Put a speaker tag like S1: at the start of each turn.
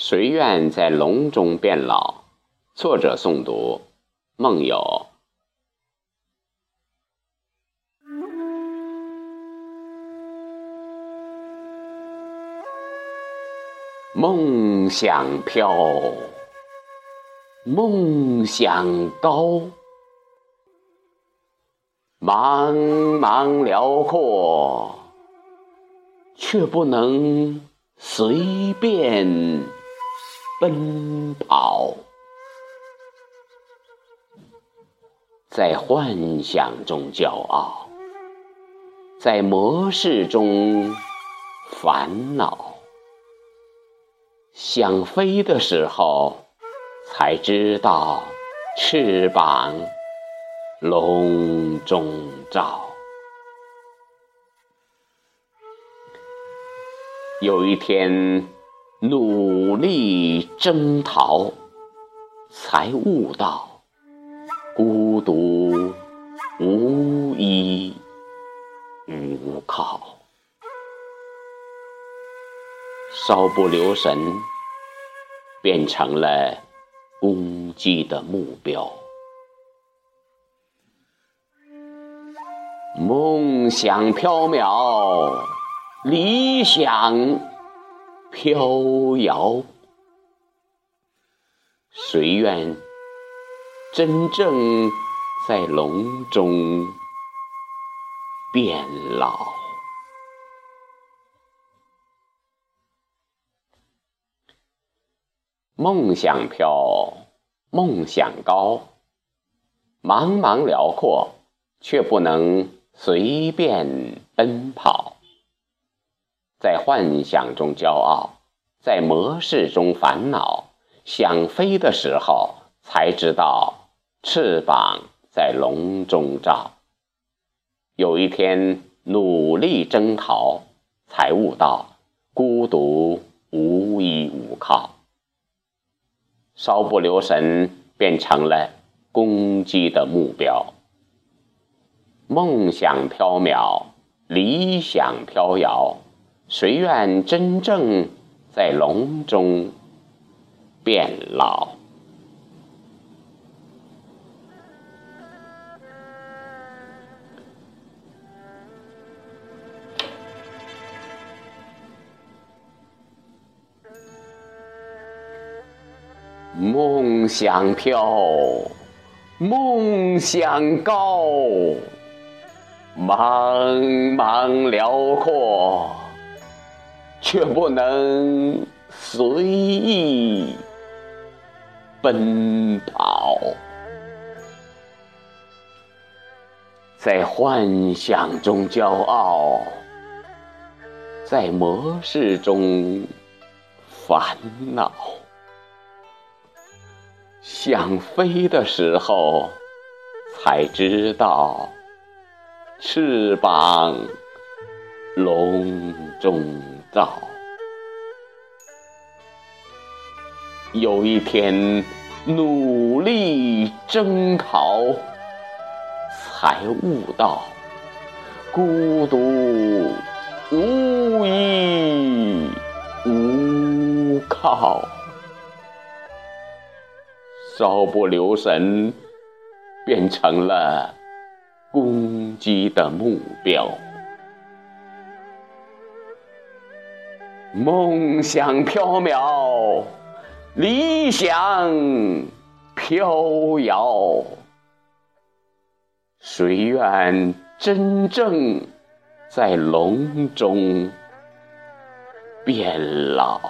S1: 谁愿在笼中变老？作者诵读：梦有。梦想飘，梦想高，茫茫辽阔，却不能随便奔跑。在幻想中骄傲，在模式中烦恼。想飞的时候，才知道翅膀笼中罩。有一天，努力征讨，才悟到孤独无依无靠。稍不留神，变成了攻击的目标。梦想飘渺，理想飘摇，谁愿真正在笼中变老？梦想飘，梦想高，茫茫辽阔，却不能随便奔跑。在幻想中骄傲，在模式中烦恼。想飞的时候，才知道翅膀在笼中罩。有一天努力征讨，才悟到孤独无依无靠。稍不留神，变成了攻击的目标。梦想飘渺，理想飘摇，谁愿真正在笼中变老？梦想飘，梦想高，茫茫辽阔，却不能随意奔跑。在幻想中骄傲，在模式中烦恼。想飞的时候，才知道翅膀笼中照。有一天努力征讨，才悟到孤独无依无靠。稍不留神，变成了攻击的目标。梦想飘渺，理想飘摇，谁愿真正在笼中变老？